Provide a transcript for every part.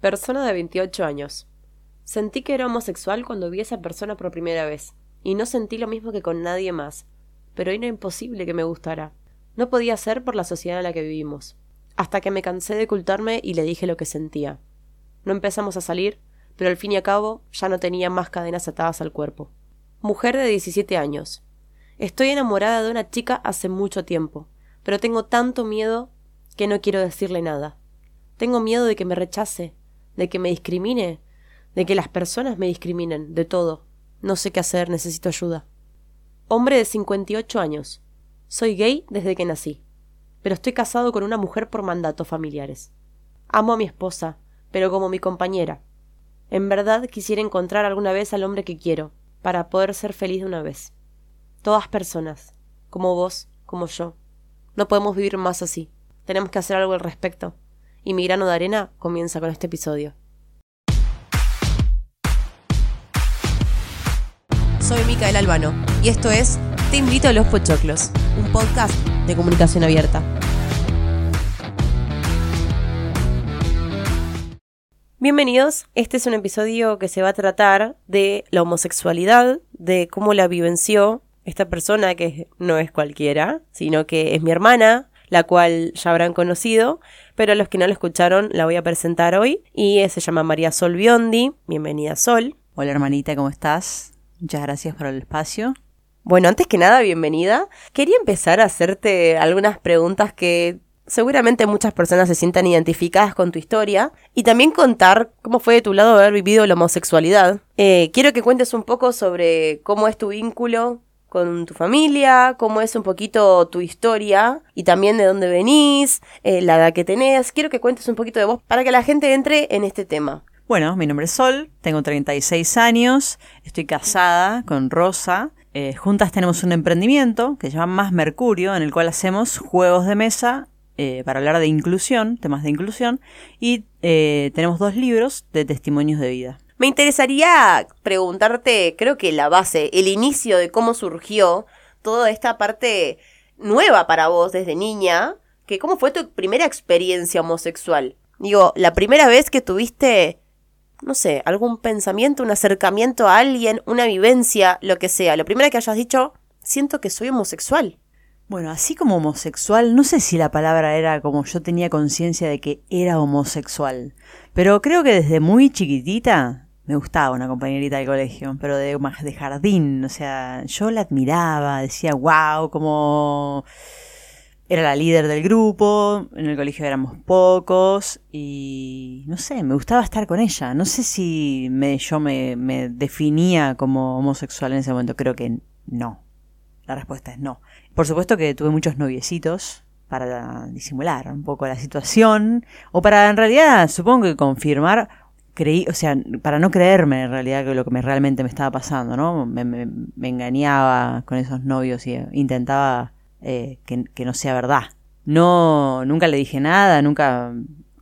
Persona de 28 años. Sentí que era homosexual cuando vi esa persona por primera vez, y no sentí lo mismo que con nadie más, pero era imposible que me gustara. No podía ser por la sociedad en la que vivimos. Hasta que me cansé de ocultarme y le dije lo que sentía. No empezamos a salir, pero al fin y al cabo ya no tenía más cadenas atadas al cuerpo. Mujer de 17 años. Estoy enamorada de una chica hace mucho tiempo, pero tengo tanto miedo que no quiero decirle nada. Tengo miedo de que me rechace, de que me discrimine, de que las personas me discriminen, de todo. No sé qué hacer, necesito ayuda. Hombre de 58 años. Soy gay desde que nací, pero estoy casado con una mujer por mandatos familiares. Amo a mi esposa, pero como mi compañera. En verdad quisiera encontrar alguna vez al hombre que quiero, para poder ser feliz de una vez. Todas personas, como vos, como yo. No podemos vivir más así. Tenemos que hacer algo al respecto. Y mi grano de arena comienza con este episodio. Soy Micael Albano y esto es Te invito a los Pochoclos, un podcast de comunicación abierta. Bienvenidos, este es un episodio que se va a tratar de la homosexualidad, de cómo la vivenció esta persona que no es cualquiera, sino que es mi hermana, la cual ya habrán conocido, pero a los que no la escucharon la voy a presentar hoy y se llama María Sol Biondi. Bienvenida Sol. Hola hermanita, ¿cómo estás? Muchas gracias por el espacio. Bueno, antes que nada, bienvenida. Quería empezar a hacerte algunas preguntas que seguramente muchas personas se sientan identificadas con tu historia y también contar cómo fue de tu lado haber vivido la homosexualidad. Eh, quiero que cuentes un poco sobre cómo es tu vínculo con tu familia, cómo es un poquito tu historia y también de dónde venís, eh, la edad que tenés. Quiero que cuentes un poquito de vos para que la gente entre en este tema. Bueno, mi nombre es Sol, tengo 36 años, estoy casada con Rosa. Eh, juntas tenemos un emprendimiento que se llama Más Mercurio, en el cual hacemos juegos de mesa eh, para hablar de inclusión, temas de inclusión, y tenemos dos libros de testimonios de vida. Me interesaría preguntarte, creo que la base, el inicio de cómo surgió toda esta parte nueva para vos desde niña, que cómo fue tu primera experiencia homosexual. Digo, la primera vez que tuviste no sé, algún pensamiento, un acercamiento a alguien, una vivencia, lo que sea. Lo primero que hayas dicho, siento que soy homosexual. Bueno, así como homosexual, no sé si la palabra era como yo tenía conciencia de que era homosexual, pero creo que desde muy chiquitita me gustaba una compañerita del colegio, pero de, de jardín, o sea, yo la admiraba, decía, wow, como era la líder del grupo, en el colegio éramos pocos y no sé, me gustaba estar con ella. No sé si me, yo me, me definía como homosexual en ese momento, creo que no. La respuesta es no. Por supuesto que tuve muchos noviecitos para disimular un poco la situación o para en realidad supongo que confirmar creí, o sea, para no creerme en realidad que lo que me, realmente me estaba pasando, ¿no? Me, engañaba con esos novios y intentaba eh, que, no sea verdad. No, nunca le dije nada, nunca...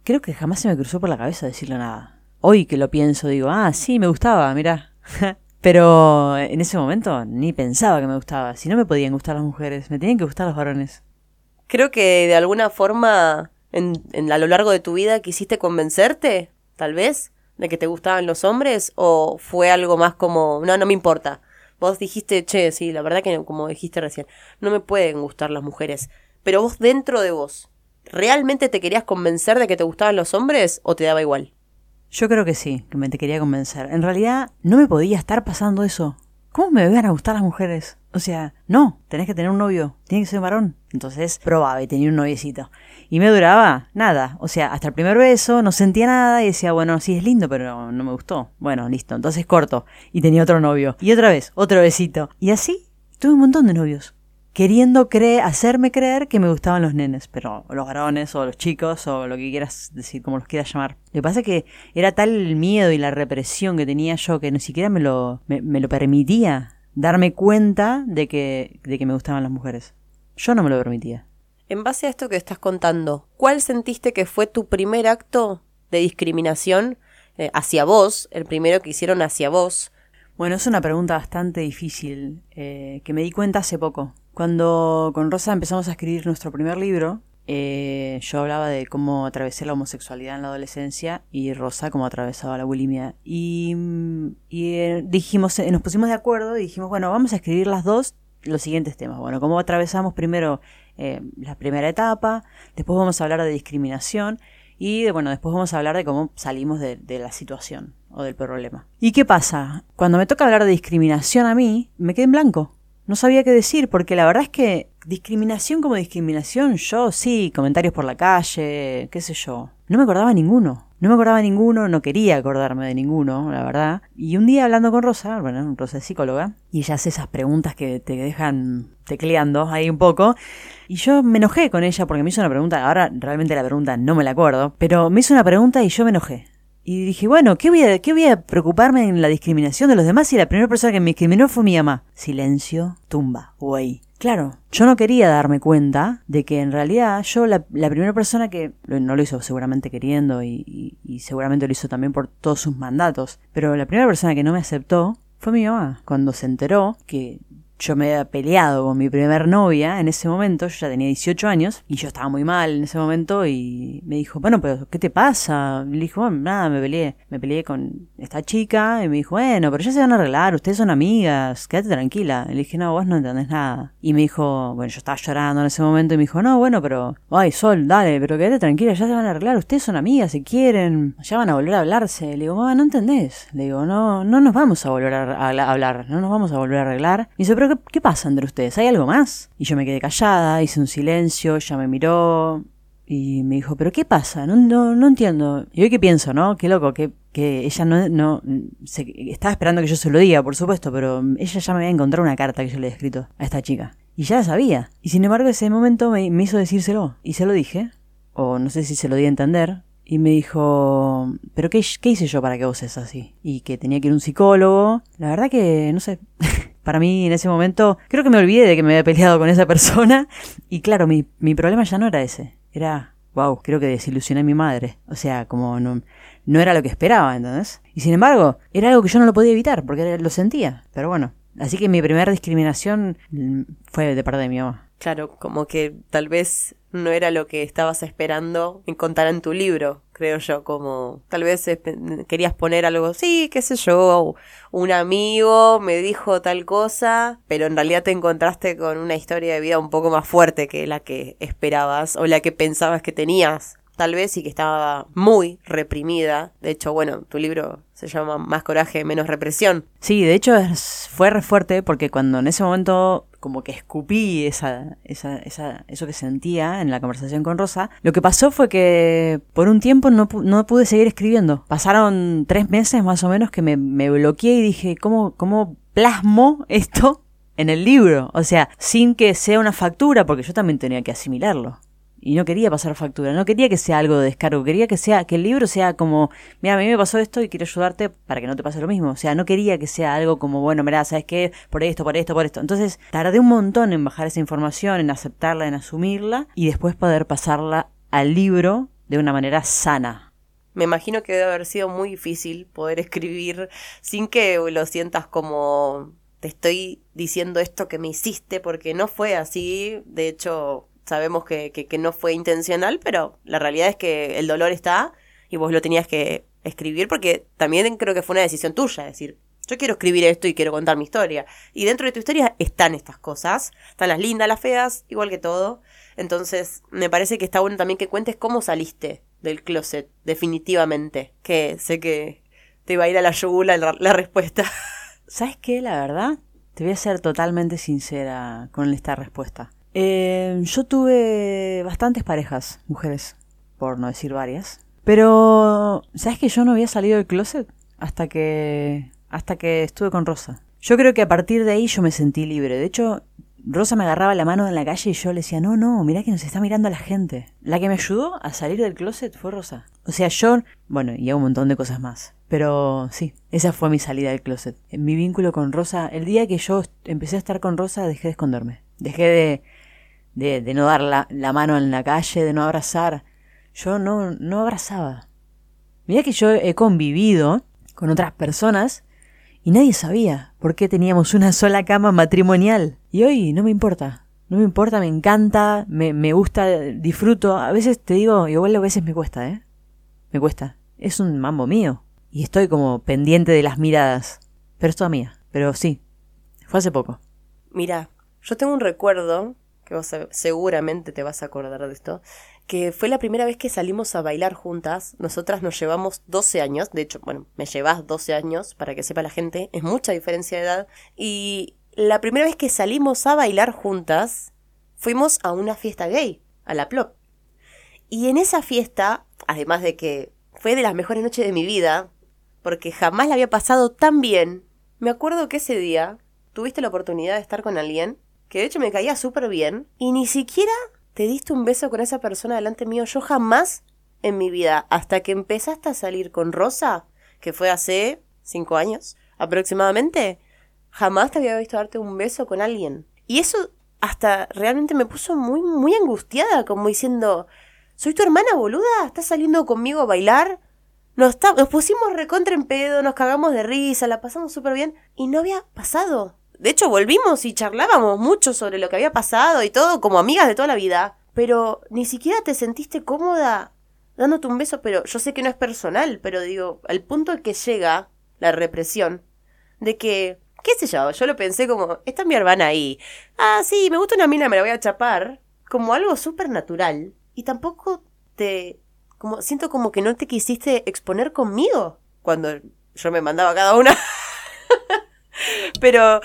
Creo que jamás se me cruzó por la cabeza decirle nada. Hoy que lo pienso digo, ah, sí, me gustaba, mira. Pero en ese momento ni pensaba que me gustaba. Si no me podían gustar las mujeres, me tenían que gustar los varones. Creo que de alguna forma en, en, a lo largo de tu vida quisiste convencerte, tal vez, de que te gustaban los hombres o fue algo más como, no, no me importa. Vos dijiste, che, sí, la verdad que como dijiste recién, no me pueden gustar las mujeres. Pero vos dentro de vos, ¿realmente te querías convencer de que te gustaban los hombres o te daba igual? Yo creo que sí, que me te quería convencer. En realidad no me podía estar pasando eso. ¿Cómo me van a gustar las mujeres? O sea, no, tenés que tener un novio, tiene que ser varón. Entonces probaba y tenía un noviecito. Y me duraba nada. O sea, hasta el primer beso no sentía nada y decía, bueno, sí es lindo, pero no me gustó. Bueno, listo. Entonces corto. Y tenía otro novio. Y otra vez, otro besito. Y así tuve un montón de novios. Queriendo creer, hacerme creer que me gustaban los nenes, pero los varones o los chicos o lo que quieras decir, como los quieras llamar. Lo que pasa es que era tal el miedo y la represión que tenía yo que ni siquiera me lo, me, me lo permitía darme cuenta de que, de que me gustaban las mujeres. Yo no me lo permitía. En base a esto que estás contando, ¿cuál sentiste que fue tu primer acto de discriminación eh, hacia vos, el primero que hicieron hacia vos? Bueno, es una pregunta bastante difícil, eh, que me di cuenta hace poco. Cuando con Rosa empezamos a escribir nuestro primer libro, eh, yo hablaba de cómo atravesé la homosexualidad en la adolescencia y Rosa cómo atravesaba la bulimia. Y, y eh, dijimos, eh, nos pusimos de acuerdo y dijimos, bueno, vamos a escribir las dos los siguientes temas. Bueno, cómo atravesamos primero la primera etapa, después vamos a hablar de discriminación y bueno, después vamos a hablar de cómo salimos de, de la situación o del problema. ¿Y qué pasa? Cuando me toca hablar de discriminación a mí, me quedé en blanco. No sabía qué decir, porque la verdad es que discriminación como discriminación, yo sí, comentarios por la calle, qué sé yo. No me acordaba ninguno. No me acordaba ninguno, no quería acordarme de ninguno, la verdad. Y un día hablando con Rosa, bueno, Rosa es psicóloga, y ella hace esas preguntas que te dejan tecleando ahí un poco. Y yo me enojé con ella porque me hizo una pregunta, ahora realmente la pregunta no me la acuerdo, pero me hizo una pregunta y yo me enojé. Y dije, bueno, ¿qué voy, a, ¿qué voy a preocuparme en la discriminación de los demás si la primera persona que me discriminó fue mi mamá? Silencio, tumba, güey. Claro, yo no quería darme cuenta de que en realidad yo la, primera persona que no lo hizo seguramente queriendo y, y, seguramente lo hizo también por todos sus mandatos, pero la primera persona que no me aceptó fue mi mamá, cuando se enteró que yo me había peleado con mi primer novia en ese momento, yo ya tenía 18 años y yo estaba muy mal en ese momento y me dijo, bueno, pero ¿qué te pasa? le dijo, bueno, nada, me peleé, me peleé con esta chica y me dijo, bueno, pero ya se van a arreglar, ustedes son amigas, quédate tranquila. Le dije, no, vos no entendés nada. Y me dijo, bueno, yo estaba llorando en ese momento y me dijo, no, bueno, pero, ay, Sol, dale, pero quédate tranquila, ya se van a arreglar, ustedes son amigas, si quieren, ya van a volver a hablarse. Le digo, mamá, no entendés. Le digo, no, no nos vamos a volver a, hablar, no nos vamos a volver a arreglar. Y dice, pero ¿qué, pasa entre ustedes? ¿Hay algo más? Y yo me quedé callada, hice un silencio, ella me miró y me dijo, ¿pero qué pasa? No, no, no entiendo. Y hoy qué pienso, ¿no? Qué loco, que, que ella no, no estaba esperando que yo se lo diga, por supuesto, pero ella ya me había encontrado una carta que yo le había escrito a esta chica. Y ya la sabía. Y sin embargo ese momento me, hizo decírselo. Y se lo dije. O no sé si se lo di a entender. Y me dijo, ¿pero qué, qué hice yo para que vos seas así? Y que tenía que ir a un psicólogo. La verdad que, no sé, para mí en ese momento creo que me olvidé de que me había peleado con esa persona. Y claro, mi, mi problema ya no era ese. Era, wow, creo que desilusioné a mi madre. O sea, como no, no era lo que esperaba, ¿entendés? Y sin embargo, era algo que yo no lo podía evitar porque lo sentía. Pero bueno, así que mi primera discriminación mm, fue de parte de mi mamá. Claro, como que tal vez no era lo que estabas esperando encontrar en tu libro, creo yo, como tal vez querías poner algo, sí, qué sé yo, un amigo me dijo tal cosa, pero en realidad te encontraste con una historia de vida un poco más fuerte que la que esperabas o la que pensabas que tenías tal vez y que estaba muy reprimida. De hecho, bueno, tu libro se llama Más coraje, menos represión. Sí, de hecho fue re fuerte porque cuando en ese momento como que escupí esa, esa, esa, eso que sentía en la conversación con Rosa, lo que pasó fue que por un tiempo no, no pude seguir escribiendo. Pasaron tres meses más o menos que me, me bloqueé y dije, ¿cómo, ¿cómo plasmo esto en el libro? O sea, sin que sea una factura, porque yo también tenía que asimilarlo y no quería pasar factura, no quería que sea algo de descargo, quería que sea que el libro sea como, mira, a mí me pasó esto y quiero ayudarte para que no te pase lo mismo. O sea, no quería que sea algo como, bueno, mira, ¿sabes qué? Por esto, por esto, por esto. Entonces, tardé un montón en bajar esa información, en aceptarla, en asumirla y después poder pasarla al libro de una manera sana. Me imagino que debe haber sido muy difícil poder escribir sin que lo sientas como te estoy diciendo esto que me hiciste porque no fue así. De hecho, sabemos que, que, no fue intencional, pero la realidad es que el dolor está y vos lo tenías que escribir porque también creo que fue una decisión tuya, es decir, yo quiero escribir esto y quiero contar mi historia. Y dentro de tu historia están estas cosas, están las lindas, las feas, igual que todo. Entonces, me parece que está bueno también que cuentes cómo saliste del closet, definitivamente. Que sé que te va a ir a la yugula la, la respuesta. ¿Sabes qué? La verdad, te voy a ser totalmente sincera con esta respuesta. Eh, yo tuve bastantes parejas, mujeres, por no decir varias. Pero, ¿sabes que yo no había salido del closet hasta que hasta que estuve con Rosa? Yo creo que a partir de ahí yo me sentí libre. De hecho, Rosa me agarraba la mano en la calle y yo le decía, no, no, mira que nos está mirando la gente. La que me ayudó a salir del closet fue Rosa. O sea, yo, bueno, y un montón de cosas más. Pero sí, esa fue mi salida del closet. Mi vínculo con Rosa, el día que yo empecé a estar con Rosa, dejé de esconderme. Dejé de, de, no dar la, mano en la calle, de no abrazar. Yo no, no abrazaba. Mira que yo he convivido con otras personas y nadie sabía por qué teníamos una sola cama matrimonial. Y hoy no me importa. No me importa, me encanta, me, me gusta, disfruto. A veces te digo, igual a veces me cuesta, ¿eh? Me cuesta. Es un mambo mío. Y estoy como pendiente de las miradas. Pero es toda mía. Pero sí. Fue hace poco. Mira, yo tengo un recuerdo, que vos seguramente te vas a acordar de esto, que fue la primera vez que salimos a bailar juntas. Nosotras nos llevamos 12 años, de hecho, bueno, me llevas 12 años, para que sepa la gente, es mucha diferencia de edad. Y la primera vez que salimos a bailar juntas, fuimos a una fiesta gay, a la Plop. Y en esa fiesta, además de que fue de las mejores noches de mi vida, porque jamás la había pasado tan bien, me acuerdo que ese día tuviste la oportunidad de estar con alguien que de hecho me caía súper bien y ni siquiera te diste un beso con esa persona delante mío. Yo jamás en mi vida, hasta que empezaste a salir con Rosa, que fue hace cinco años aproximadamente, jamás te había visto darte un beso con alguien. Y eso hasta realmente me puso muy, muy angustiada, como diciendo, ¿soy tu hermana boluda? ¿Estás saliendo conmigo a bailar? Nos, nos pusimos recontra en pedo, nos cagamos de risa, la pasamos súper bien y no había pasado. De hecho, volvimos y charlábamos mucho sobre lo que había pasado y todo, como amigas de toda la vida. Pero ni siquiera te sentiste cómoda dándote un beso, pero yo sé que no es personal, pero digo, al punto que llega la represión, de que, qué sé yo, yo lo pensé como, está mi hermana ahí. Ah, sí, me gusta una mina, me la voy a chapar. Como algo súper natural. Y tampoco te... Como, siento como que no te quisiste exponer conmigo cuando yo me mandaba cada una. Pero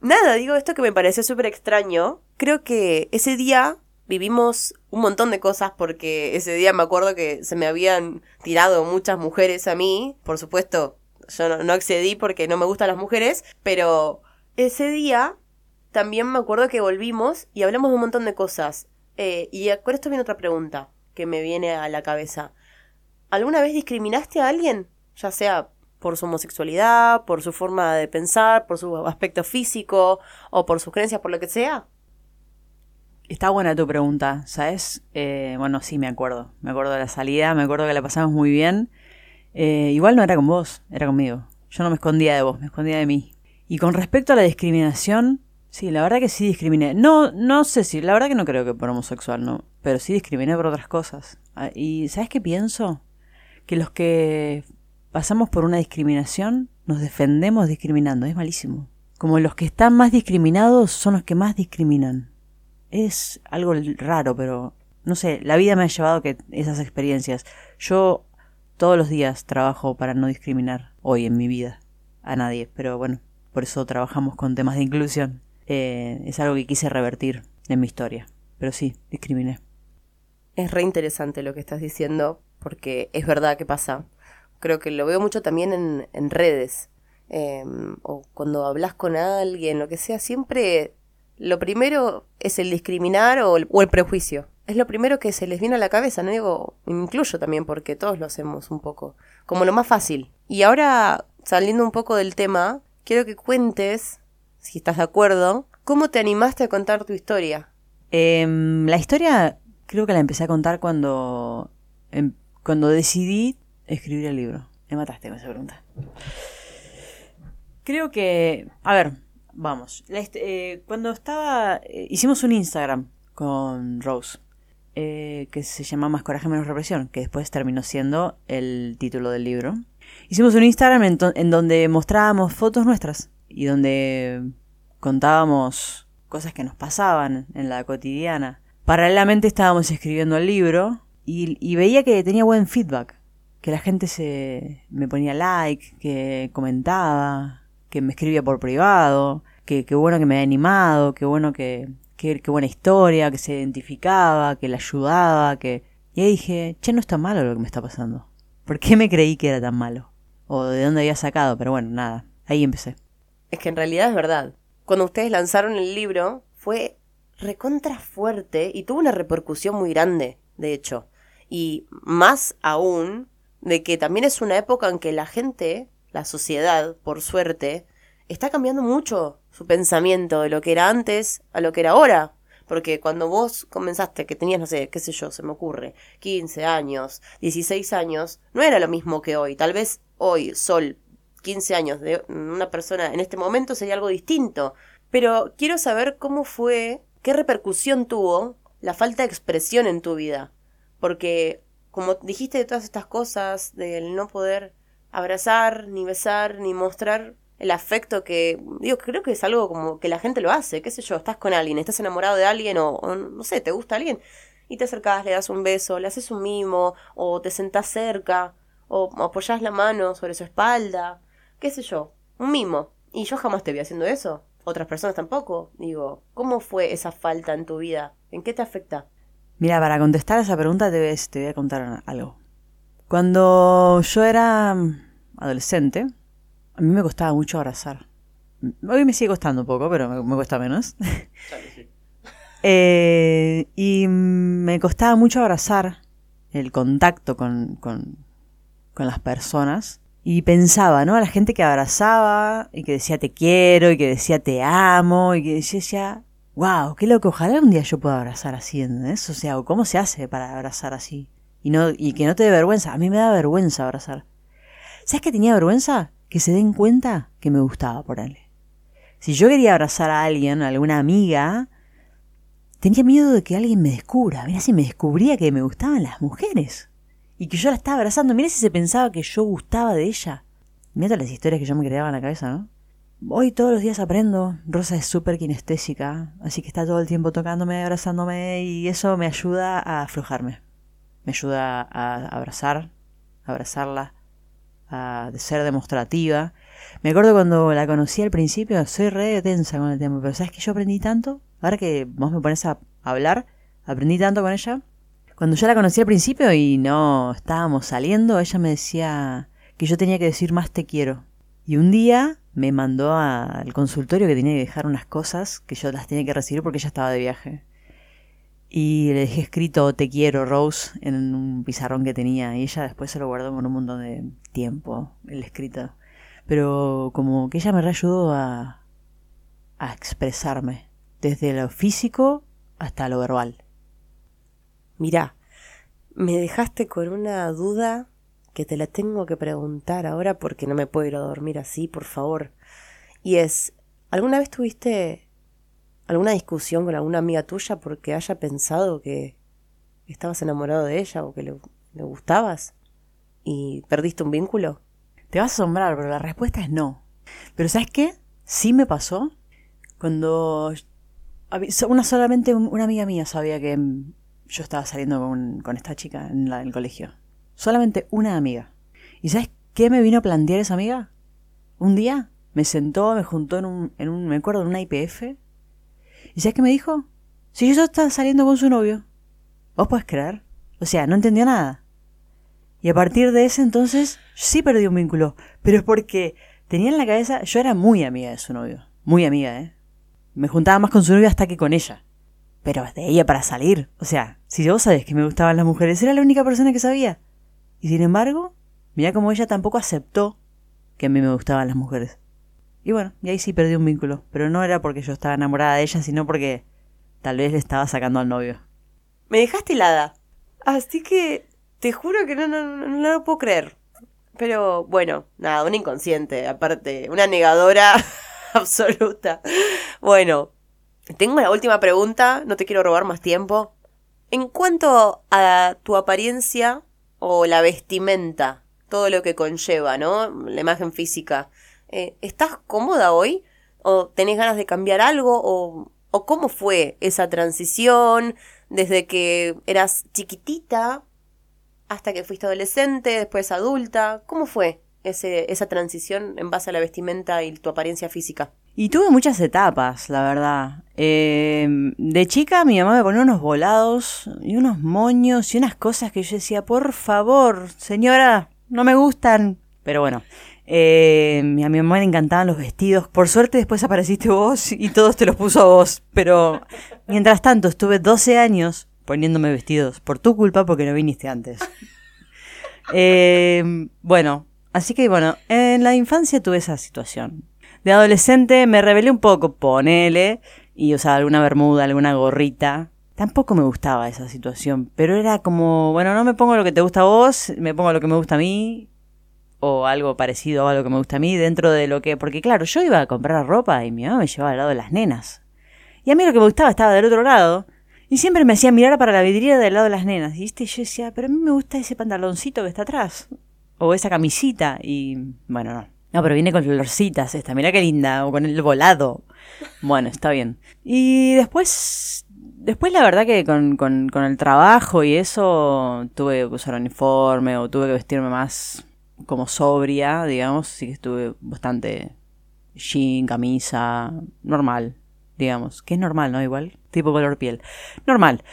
nada, digo esto que me pareció súper extraño. Creo que ese día vivimos un montón de cosas porque ese día me acuerdo que se me habían tirado muchas mujeres a mí. Por supuesto, yo no, accedí porque no me gustan las mujeres, pero ese día también me acuerdo que volvimos y hablamos de un montón de cosas. Eh, y con esto viene otra pregunta que me viene a la cabeza. ¿Alguna vez discriminaste a alguien? Ya sea por su homosexualidad, por su forma de pensar, por su aspecto físico o por sus creencias, por lo que sea? Está buena tu pregunta, ¿sabes? Eh, bueno, sí, me acuerdo. Me acuerdo de la salida, me acuerdo que la pasamos muy bien. Eh, igual no era con vos, era conmigo. Yo no me escondía de vos, me escondía de mí. Y con respecto a la discriminación, sí, la verdad que sí discriminé. No, no sé si, la verdad que no creo que por homosexual, no. Pero sí discriminé por otras cosas. Ah, y ¿sabes qué pienso? Que los que pasamos por una discriminación, nos defendemos discriminando. Es malísimo. Como los que están más discriminados son los que más discriminan. Es algo raro, pero no sé, la vida me ha llevado que esas experiencias. Yo todos los días trabajo para no discriminar hoy en mi vida a nadie, pero bueno, por eso trabajamos con temas de inclusión. Eh, es algo que quise revertir en mi historia, pero sí, discriminé. Es re interesante lo que estás diciendo, porque es verdad que pasa creo que lo veo mucho también en, en redes. Em, o cuando hablas con alguien, lo que sea, siempre lo primero es el discriminar o el, o el, prejuicio. Es lo primero que se les viene a la cabeza, no digo, incluyo también porque todos lo hacemos un poco, como lo más fácil. Y ahora, saliendo un poco del tema, quiero que cuentes, si estás de acuerdo, cómo te animaste a contar tu historia. Em, la historia creo que la empecé a contar cuando, em, cuando decidí escribir el libro? Me mataste con esa pregunta. Creo que, a ver, vamos. Eh, cuando estaba, eh, hicimos un Instagram con Rose, eh, que se llama Más Coraje, Menos Represión, que después terminó siendo el título del libro. Hicimos un Instagram en, en donde mostrábamos fotos nuestras y donde contábamos cosas que nos pasaban en la cotidiana. Paralelamente estábamos escribiendo el libro y veía que tenía buen feedback que la gente se me ponía like, que comentaba, que me escribía por privado, que, qué bueno que me había animado, qué bueno que, qué buena historia, que se identificaba, que le ayudaba, que... Y ahí dije, che, no está malo lo que me está pasando. ¿Por qué me creí que era tan malo? O de dónde había sacado, pero bueno, nada, ahí empecé. Es que en realidad es verdad. Cuando ustedes lanzaron el libro, fue recontra fuerte y tuvo una repercusión muy grande, de hecho. Y más aún de que también es una época en que la gente, la sociedad, por suerte, está cambiando mucho su pensamiento de lo que era antes a lo que era ahora. Porque cuando vos comenzaste, que tenías, no sé, qué sé yo, se me ocurre, 15 años, 16 años, no era lo mismo que hoy. Tal vez hoy, Sol, 15 años de una persona en este momento sería algo distinto. Pero quiero saber cómo fue qué repercusión tuvo la falta de expresión en tu vida. Porque, como dijiste de todas estas cosas, del no poder abrazar, ni besar, ni mostrar el afecto que, digo, creo que es algo como que la gente lo hace, qué sé yo, estás con alguien, estás enamorado de alguien o, no sé, te gusta alguien y te acercás, le das un beso, le haces un mimo o te sentás cerca o apoyás la mano sobre su espalda, qué sé yo, un mimo. Y yo jamás te vi haciendo eso, otras personas tampoco. Digo, ¿cómo fue esa falta en tu vida? ¿En qué te afecta? Mira, para contestar a esa pregunta te voy a contar algo. Cuando yo era adolescente, a mí me costaba mucho abrazar. Hoy me sigue costando un poco, pero me, cuesta menos. Eh, y me costaba mucho abrazar el contacto con, con, con, las personas. Y pensaba, ¿no? A la gente que abrazaba y que decía te quiero y que decía te amo y que decía, wow, qué loco, ojalá un día yo pueda abrazar así, ¿entendés? O sea, ¿cómo se hace para abrazar así? Y, no, que no te dé vergüenza. A mí me da vergüenza abrazar. ¿Sabes qué tenía vergüenza? Que se den cuenta que me gustaba por él. Si yo quería abrazar a alguien, a alguna amiga, tenía miedo de que alguien me descubra. Mira si me descubría que me gustaban las mujeres. Y que yo la estaba abrazando. Mira si se pensaba que yo gustaba de ella. Mira las historias que yo me creaba en la cabeza, ¿no? Hoy todos los días aprendo. Rosa es súper kinestésica, así que está todo el tiempo tocándome, abrazándome y eso me ayuda a aflojarme me ayuda a abrazar, abrazarla, a ser demostrativa. Me acuerdo cuando la conocí al principio, soy re tensa con el tema, pero ¿sabes que yo aprendí tanto? Ahora que vos me pones a hablar, aprendí tanto con ella. Cuando yo la conocí al principio y no estábamos saliendo, ella me decía que yo tenía que decir más te quiero. Y un día me mandó al consultorio que tenía que dejar unas cosas que yo las tenía que recibir porque ella estaba de viaje. Y le dejé escrito Te quiero, Rose, en un pizarrón que tenía. Y ella después se lo guardó con un montón de tiempo, el escrito. Pero como que ella me reayudó a, a expresarme, desde lo físico hasta lo verbal. Mira, me dejaste con una duda que te la tengo que preguntar ahora porque no me puedo ir a dormir así, por favor. Y es, ¿alguna vez tuviste alguna discusión con alguna amiga tuya porque haya pensado que estabas enamorado de ella o que le, gustabas y perdiste un vínculo? Te vas a asombrar, pero la respuesta es no. Pero ¿sabes qué? Sí me pasó cuando una solamente una amiga mía sabía que yo estaba saliendo con, esta chica en, la, el colegio. Solamente una amiga. ¿Y sabes qué me vino a plantear esa amiga? Un día me sentó, me juntó en un, en un me acuerdo, en una IPF ¿Y sabes qué me dijo? Si yo estaba saliendo con su novio. ¿Vos podés creer? O sea, no entendió nada. Y a partir de ese entonces sí perdí un vínculo. Pero es porque tenía en la cabeza, yo era muy amiga de su novio. Muy amiga, ¿eh? Me juntaba más con su novio hasta que con ella. Pero de ella para salir. O sea, si vos sabés que me gustaban las mujeres, era la única persona que sabía. Y sin embargo, mira como ella tampoco aceptó que a mí me gustaban las mujeres. Y bueno, y ahí sí perdí un vínculo. Pero no era porque yo estaba enamorada de ella, sino porque tal vez le estaba sacando al novio. Me dejaste helada. Así que te juro que no, no, no, lo puedo creer. Pero bueno, nada, una inconsciente, aparte, una negadora absoluta. Bueno, tengo la última pregunta, no te quiero robar más tiempo. En cuanto a tu apariencia o la vestimenta, todo lo que conlleva, ¿no? La imagen física. Eh, ¿estás cómoda hoy? ¿O tenés ganas de cambiar algo? ¿O, ¿O cómo fue esa transición desde que eras chiquitita hasta que fuiste adolescente, después adulta? ¿Cómo fue ese, esa transición en base a la vestimenta y tu apariencia física? Y tuve muchas etapas, la verdad. Eh, de chica mi mamá me ponía unos volados y unos moños y unas cosas que yo decía, por favor, señora, no me gustan. Pero bueno, eh, a mi mamá le encantaban los vestidos. Por suerte después apareciste vos y todos te los puso vos. Pero mientras tanto estuve 12 años poniéndome vestidos por tu culpa porque no viniste antes. Eh, bueno, así que bueno, en la infancia tuve esa situación. De adolescente me rebelé un poco, ponele, y usaba alguna bermuda, alguna gorrita. Tampoco me gustaba esa situación, pero era como, bueno, no me pongo lo que te gusta a vos, me pongo lo que me gusta a mí, o algo parecido a algo que me gusta a mí dentro de lo que... Porque claro, yo iba a comprar ropa y mi mamá me llevaba al lado de las nenas. Y a mí lo que me gustaba estaba del otro lado. Y siempre me hacía mirar para la vidriera del lado de las nenas. Y ¿viste? yo decía, pero a mí me gusta ese pantaloncito que está atrás. O esa camisita. Y bueno, no. No, pero viene con florcitas esta. Mira qué linda. O con el volado. Bueno, está bien. Y después Después la verdad que con, con, con, el trabajo y eso tuve que usar uniforme o tuve que vestirme más como sobria, digamos, así que estuve bastante jean, camisa, normal, digamos, que es normal, ¿no? Igual, tipo color piel. Normal.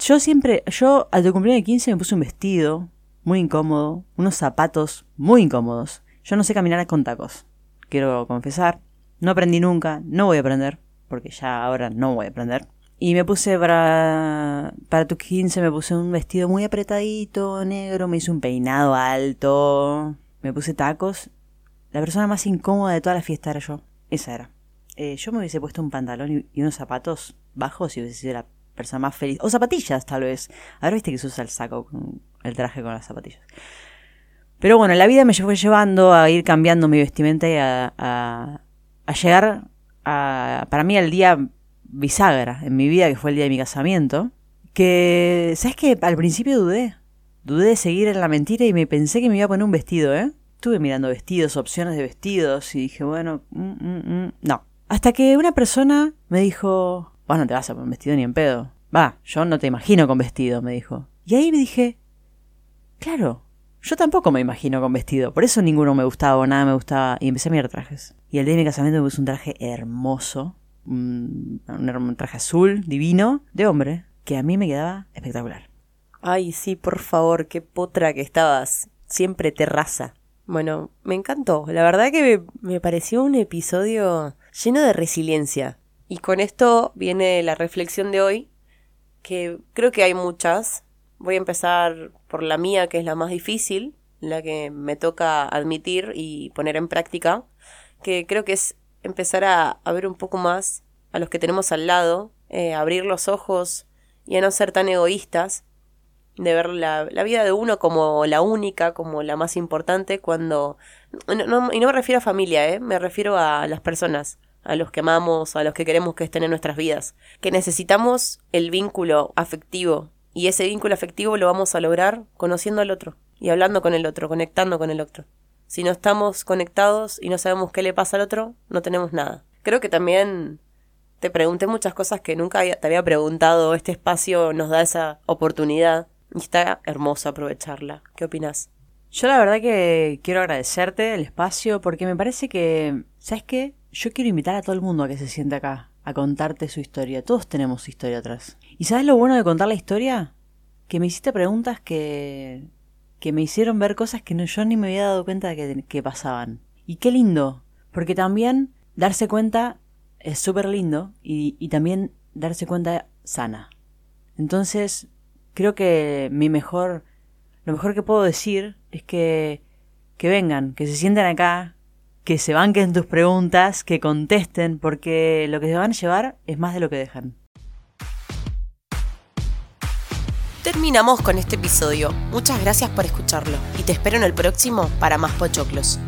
Yo siempre, yo al cumpleaños de 15 me puse un vestido muy incómodo, unos zapatos muy incómodos. Yo no sé caminar con tacos, quiero confesar. No aprendí nunca, no voy a aprender, porque ya ahora no voy a aprender. Y me puse para, para tus 15, me puse un vestido muy apretadito, negro, me hice un peinado alto, me puse tacos. La persona más incómoda de toda la fiesta era yo. Esa era. Eh, yo me hubiese puesto un pantalón y, unos zapatos bajos y hubiese sido la persona más feliz. O zapatillas, tal vez. Ahora viste que se usa el saco el traje con las zapatillas. Pero bueno, la vida me fue llevando a ir cambiando mi vestimenta y a, a, a llegar a, para mí al día bisagra en mi vida, que fue el día de mi casamiento, que, ¿sabes qué? Al principio dudé. Dudé de seguir en la mentira y me pensé que me iba a poner un vestido, ¿eh? Estuve mirando vestidos, opciones de vestidos y dije, bueno, mm, mm, mm, no. Hasta que una persona me dijo, bueno, no te vas a poner un vestido ni en pedo. Va, yo no te imagino con vestido, me dijo. Y ahí me dije, claro, yo tampoco me imagino con vestido, por eso ninguno me gustaba o nada me gustaba y empecé a mirar trajes. Y el día de mi casamiento me puse un traje hermoso, un, traje azul divino de hombre que a mí me quedaba espectacular. Ay, sí, por favor, qué potra que estabas. Siempre terraza. Bueno, me encantó. La verdad que me, pareció un episodio lleno de resiliencia. Y con esto viene la reflexión de hoy, que creo que hay muchas. Voy a empezar por la mía, que es la más difícil, la que me toca admitir y poner en práctica, que creo que es empezar a, ver un poco más a los que tenemos al lado, eh, abrir los ojos y a no ser tan egoístas, de ver la, vida de uno como la única, como la más importante, cuando... y no me refiero a familia, ¿eh? me refiero a las personas, a los que amamos, a los que queremos que estén en nuestras vidas, que necesitamos el vínculo afectivo, y ese vínculo afectivo lo vamos a lograr conociendo al otro, y hablando con el otro, conectando con el otro. Si no estamos conectados y no sabemos qué le pasa al otro, no tenemos nada. Creo que también te pregunté muchas cosas que nunca te había preguntado. Este espacio nos da esa oportunidad y está hermoso aprovecharla. ¿Qué opinas? Yo la verdad que quiero agradecerte el espacio porque me parece que, ¿sabes qué? Yo quiero invitar a todo el mundo a que se siente acá, a contarte su historia. Todos tenemos historia atrás. ¿Y sabes lo bueno de contar la historia? Que me hiciste preguntas que que me hicieron ver cosas que no, yo ni me había dado cuenta de que, pasaban. Y qué lindo, porque también darse cuenta es súper lindo y, y también darse cuenta sana. Entonces, creo que mi mejor, lo mejor que puedo decir es que, que vengan, que se sienten acá, que se banquen tus preguntas, que contesten, porque lo que se van a llevar es más de lo que dejan. terminamos con este episodio. Muchas gracias por escucharlo y te espero en el próximo para más pochoclos.